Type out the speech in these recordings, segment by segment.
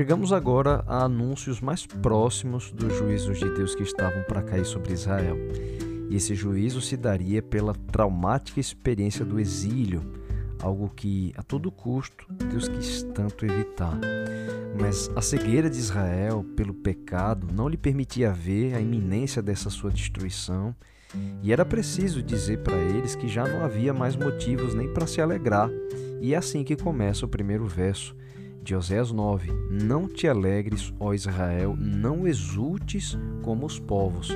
Chegamos agora a anúncios mais próximos dos juízos de Deus que estavam para cair sobre Israel. E esse juízo se daria pela traumática experiência do exílio, algo que a todo custo Deus quis tanto evitar. Mas a cegueira de Israel pelo pecado não lhe permitia ver a iminência dessa sua destruição, e era preciso dizer para eles que já não havia mais motivos nem para se alegrar. E é assim que começa o primeiro verso de Oséias 9: Não te alegres, ó Israel, não exultes como os povos,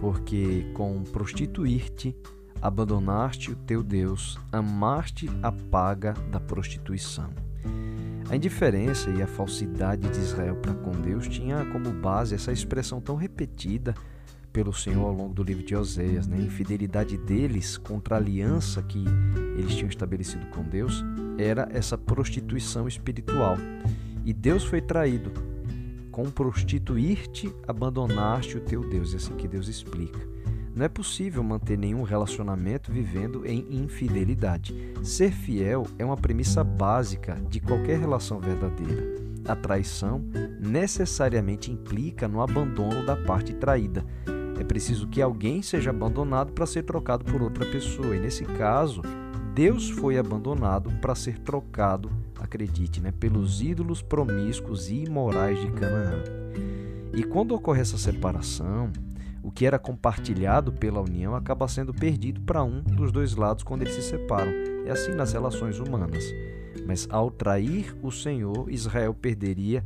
porque com prostituir-te abandonaste o teu Deus, amaste a paga da prostituição. A indiferença e a falsidade de Israel para com Deus tinha como base essa expressão tão repetida pelo Senhor ao longo do livro de Oséias, né? a infidelidade deles contra a aliança que eles tinham estabelecido com Deus era essa prostituição espiritual. E Deus foi traído. Com prostituir-te, abandonaste o teu Deus. É assim que Deus explica. Não é possível manter nenhum relacionamento vivendo em infidelidade. Ser fiel é uma premissa básica de qualquer relação verdadeira. A traição necessariamente implica no abandono da parte traída. É preciso que alguém seja abandonado para ser trocado por outra pessoa. E nesse caso, Deus foi abandonado para ser trocado, acredite, né, pelos ídolos promíscuos e imorais de Canaã. E quando ocorre essa separação, o que era compartilhado pela união acaba sendo perdido para um dos dois lados quando eles se separam. É assim nas relações humanas. Mas ao trair o Senhor, Israel perderia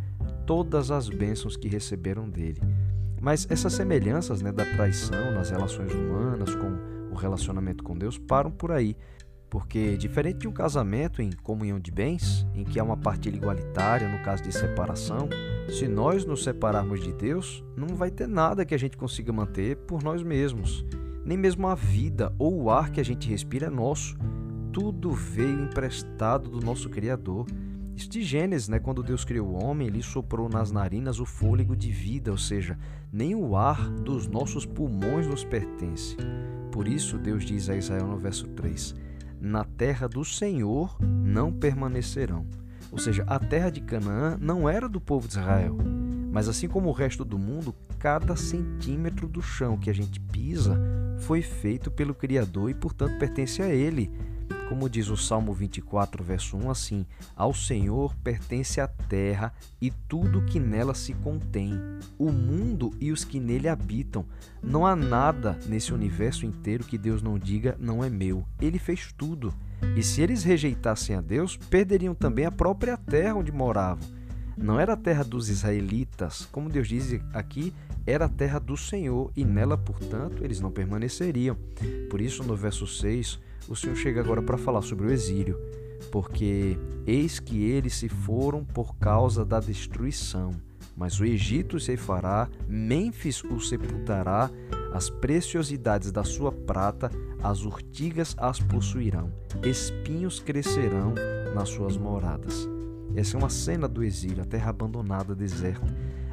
todas as bênçãos que receberam dele. Mas essas semelhanças né, da traição nas relações humanas com o relacionamento com Deus param por aí. Porque, diferente de um casamento em comunhão de bens, em que há uma partilha igualitária no caso de separação, se nós nos separarmos de Deus, não vai ter nada que a gente consiga manter por nós mesmos. Nem mesmo a vida ou o ar que a gente respira é nosso. Tudo veio emprestado do nosso Criador. Isso de Gênesis, né? quando Deus criou o homem, ele soprou nas narinas o fôlego de vida, ou seja, nem o ar dos nossos pulmões nos pertence. Por isso, Deus diz a Israel no verso 3: na terra do Senhor não permanecerão. Ou seja, a terra de Canaã não era do povo de Israel. Mas assim como o resto do mundo, cada centímetro do chão que a gente pisa foi feito pelo Criador e, portanto, pertence a Ele. Como diz o Salmo 24, verso 1, assim: Ao Senhor pertence a terra e tudo que nela se contém, o mundo e os que nele habitam. Não há nada nesse universo inteiro que Deus não diga não é meu. Ele fez tudo. E se eles rejeitassem a Deus, perderiam também a própria terra onde moravam. Não era a terra dos israelitas, como Deus diz aqui, era a terra do Senhor, e nela, portanto, eles não permaneceriam. Por isso, no verso 6, o Senhor chega agora para falar sobre o exílio, porque eis que eles se foram por causa da destruição. Mas o Egito se fará, Mênfis o sepultará, as preciosidades da sua prata, as urtigas as possuirão, espinhos crescerão nas suas moradas. Essa é uma cena do exílio, a terra abandonada, deserta.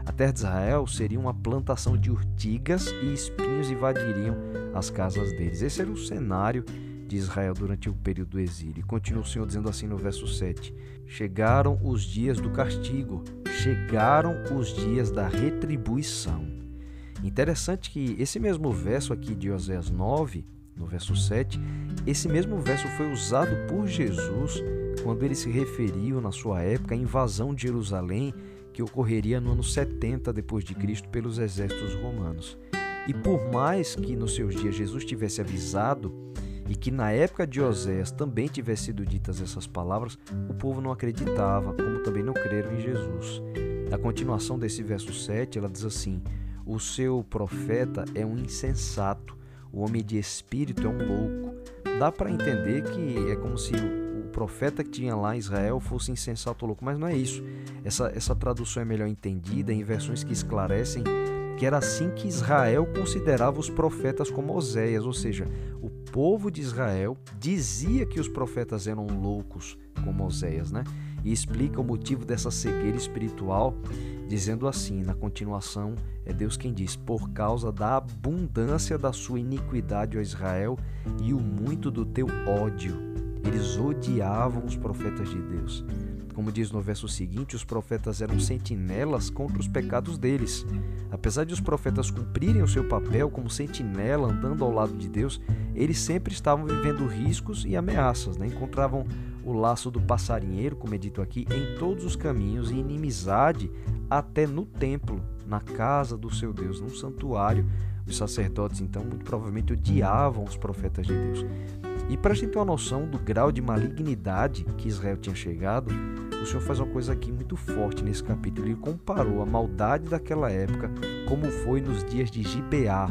A terra de Israel seria uma plantação de urtigas e espinhos invadiriam as casas deles. Esse era o cenário de Israel durante o período do exílio. E continua o Senhor dizendo assim no verso 7: Chegaram os dias do castigo, chegaram os dias da retribuição. Interessante que esse mesmo verso aqui de Oséias 9, no verso 7, esse mesmo verso foi usado por Jesus quando ele se referiu na sua época à invasão de Jerusalém que ocorreria no ano 70 depois de Cristo pelos exércitos romanos. E por mais que nos seus dias Jesus tivesse avisado e que na época de Oséias também tivessem sido ditas essas palavras, o povo não acreditava, como também não creram em Jesus. Na continuação desse verso 7, ela diz assim: O seu profeta é um insensato, o homem de espírito é um louco. Dá para entender que é como se o profeta que tinha lá em Israel fosse insensato ou louco, mas não é isso. Essa, essa tradução é melhor entendida em versões que esclarecem que era assim que Israel considerava os profetas como Oséias, ou seja, o povo de Israel dizia que os profetas eram loucos como Oséias, né? E explica o motivo dessa cegueira espiritual, dizendo assim, na continuação, é Deus quem diz: Por causa da abundância da sua iniquidade, ó Israel, e o muito do teu ódio. Eles odiavam os profetas de Deus. Como diz no verso seguinte, os profetas eram sentinelas contra os pecados deles. Apesar de os profetas cumprirem o seu papel como sentinela andando ao lado de Deus, eles sempre estavam vivendo riscos e ameaças. Né? Encontravam o laço do passarinheiro, como é dito aqui, em todos os caminhos e inimizade até no templo, na casa do seu Deus, no santuário. Os sacerdotes, então, muito provavelmente odiavam os profetas de Deus. E para a gente ter uma noção do grau de malignidade que Israel tinha chegado, o Senhor faz uma coisa aqui muito forte nesse capítulo. Ele comparou a maldade daquela época como foi nos dias de Gibeá.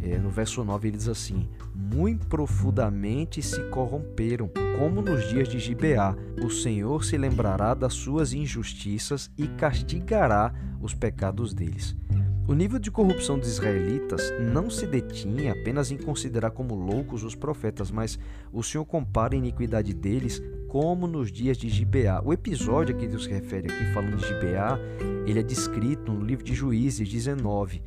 É, no verso 9 ele diz assim: Muito profundamente se corromperam, como nos dias de Gibeá. O Senhor se lembrará das suas injustiças e castigará os pecados deles. O nível de corrupção dos israelitas não se detinha apenas em considerar como loucos os profetas, mas o Senhor compara a iniquidade deles como nos dias de Gibeá. O episódio que Deus se refere aqui, falando de Gibeá, ele é descrito no livro de Juízes 19.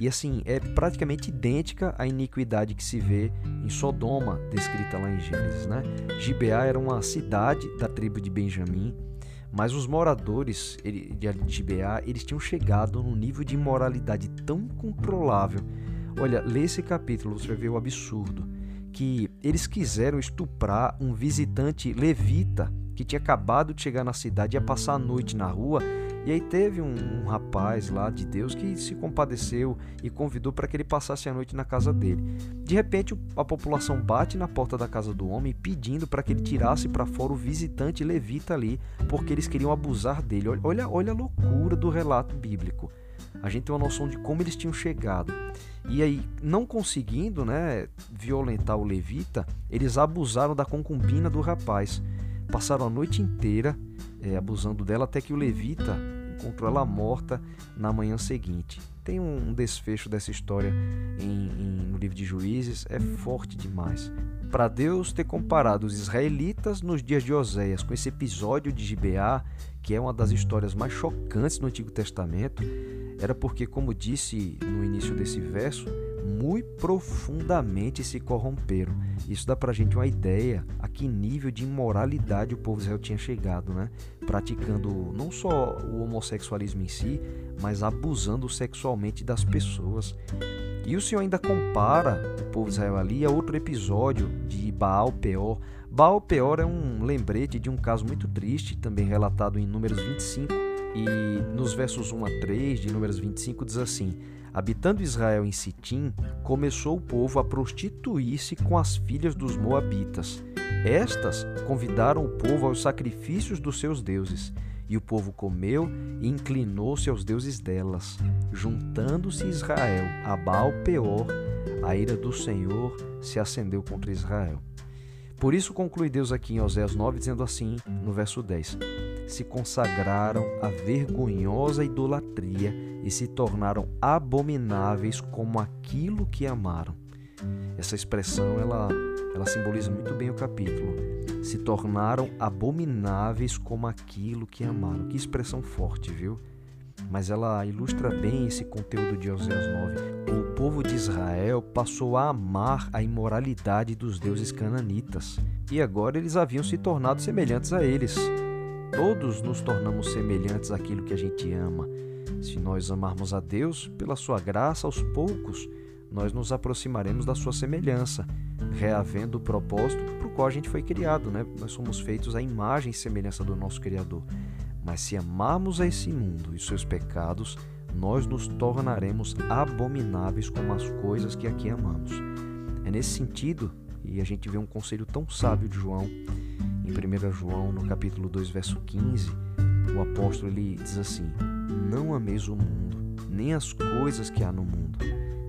E assim, é praticamente idêntica à iniquidade que se vê em Sodoma, descrita lá em Gênesis. Né? Gibeá era uma cidade da tribo de Benjamim, mas os moradores de Gibeá, eles tinham chegado num nível de imoralidade tão controlável. Olha, lê esse capítulo, você vai ver o absurdo. Que eles quiseram estuprar um visitante levita que tinha acabado de chegar na cidade, ia passar a noite na rua e aí teve um, um rapaz lá de Deus que se compadeceu e convidou para que ele passasse a noite na casa dele. De repente, a população bate na porta da casa do homem pedindo para que ele tirasse para fora o visitante levita ali, porque eles queriam abusar dele. Olha, olha a loucura do relato bíblico. A gente tem uma noção de como eles tinham chegado. E aí, não conseguindo né, violentar o levita, eles abusaram da concubina do rapaz. Passaram a noite inteira é, abusando dela até que o levita encontrou ela morta na manhã seguinte. Tem um, desfecho dessa história em, em, no livro de Juízes, é forte demais. Para Deus ter comparado os israelitas nos dias de Oséias com esse episódio de Gibeá, que é uma das histórias mais chocantes no Antigo Testamento, era porque, como disse no início desse verso, muito profundamente se corromperam. Isso dá para a gente uma ideia a que nível de imoralidade o povo Israel tinha chegado, né? praticando não só o homossexualismo em si, mas abusando sexualmente das pessoas. E o Senhor ainda compara o povo Israel ali a outro episódio de Baal Peor. Baal Peor é um lembrete de um caso muito triste, também relatado em Números 25, e nos versos 1 a 3 de Números 25 diz assim: Habitando Israel em Sitim, começou o povo a prostituir-se com as filhas dos Moabitas. Estas convidaram o povo aos sacrifícios dos seus deuses, e o povo comeu e inclinou-se aos deuses delas. Juntando-se Israel a Baal Peor, a ira do Senhor se acendeu contra Israel. Por isso conclui Deus aqui em Oséias 9, dizendo assim, no verso 10: Se consagraram à vergonhosa idolatria e se tornaram abomináveis como aquilo que amaram. Essa expressão ela, ela simboliza muito bem o capítulo. Se tornaram abomináveis como aquilo que amaram. Que expressão forte, viu? Mas ela ilustra bem esse conteúdo de Oséias 9. O povo de Israel passou a amar a imoralidade dos deuses cananitas e agora eles haviam se tornado semelhantes a eles. Todos nos tornamos semelhantes àquilo que a gente ama. Se nós amarmos a Deus, pela sua graça, aos poucos, nós nos aproximaremos da sua semelhança, reavendo o propósito para o qual a gente foi criado, né? Nós somos feitos à imagem e semelhança do nosso Criador. Mas se amarmos a esse mundo e seus pecados, nós nos tornaremos abomináveis como as coisas que aqui amamos. É nesse sentido, e a gente vê um conselho tão sábio de João, em 1 João, no capítulo 2, verso 15, o apóstolo ele diz assim: não ameis o mundo, nem as coisas que há no mundo.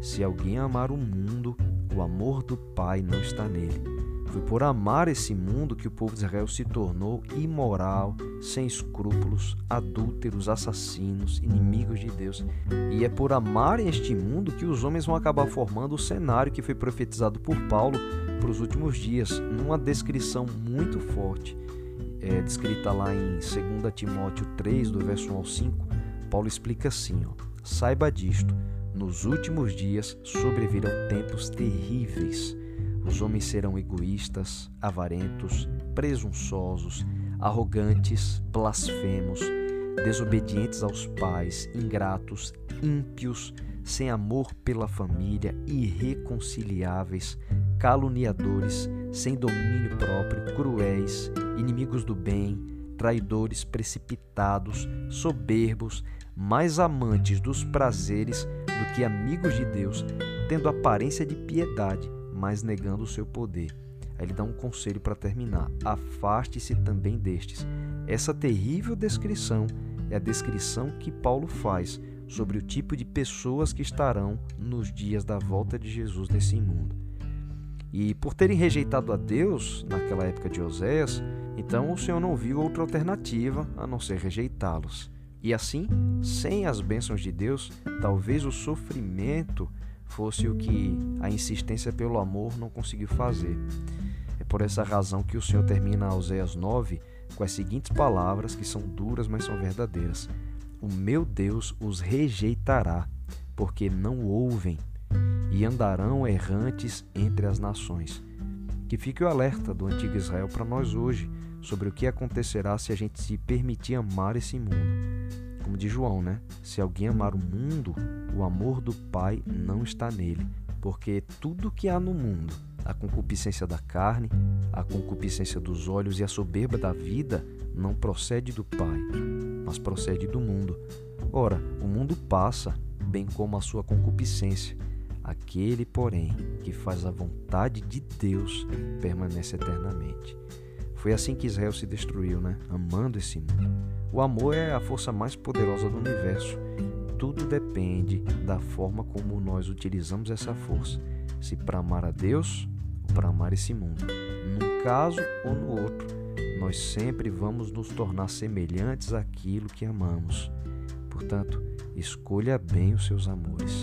Se alguém amar o mundo, o amor do Pai não está nele. Foi por amar esse mundo que o povo de Israel se tornou imoral, sem escrúpulos, adúlteros, assassinos, inimigos de Deus. E é por amarem este mundo que os homens vão acabar formando o cenário que foi profetizado por Paulo para os últimos dias, numa descrição muito forte, é, descrita lá em 2 Timóteo 3, do verso 1 ao 5 Paulo explica assim: ó, saiba disto, nos últimos dias sobrevirão tempos terríveis. Os homens serão egoístas, avarentos, presunçosos, arrogantes, blasfemos, desobedientes aos pais, ingratos, ímpios, sem amor pela família, irreconciliáveis, caluniadores, sem domínio próprio, cruéis, inimigos do bem, traidores, precipitados, soberbos, mais amantes dos prazeres do que amigos de Deus, tendo aparência de piedade, mas negando o seu poder. Aí ele dá um conselho para terminar: afaste-se também destes. Essa terrível descrição é a descrição que Paulo faz sobre o tipo de pessoas que estarão nos dias da volta de Jesus nesse mundo. E por terem rejeitado a Deus naquela época de Oséias, então o Senhor não viu outra alternativa a não ser rejeitá-los. E assim, sem as bênçãos de Deus, talvez o sofrimento fosse o que a insistência pelo amor não conseguiu fazer. É por essa razão que o Senhor termina Oséias 9 com as seguintes palavras que são duras, mas são verdadeiras: O meu Deus os rejeitará, porque não ouvem, e andarão errantes entre as nações. Que fique o alerta do antigo Israel para nós hoje sobre o que acontecerá se a gente se permitir amar esse mundo como de João, né? Se alguém amar o mundo, o amor do Pai não está nele, porque tudo que há no mundo, a concupiscência da carne, a concupiscência dos olhos e a soberba da vida, não procede do Pai, mas procede do mundo. Ora, o mundo passa, bem como a sua concupiscência. Aquele, porém, que faz a vontade de Deus permanece eternamente. Foi assim que Israel se destruiu, né? Amando esse mundo. O amor é a força mais poderosa do universo. Tudo depende da forma como nós utilizamos essa força, se para amar a Deus ou para amar esse mundo. Num caso ou no outro, nós sempre vamos nos tornar semelhantes àquilo que amamos. Portanto, escolha bem os seus amores.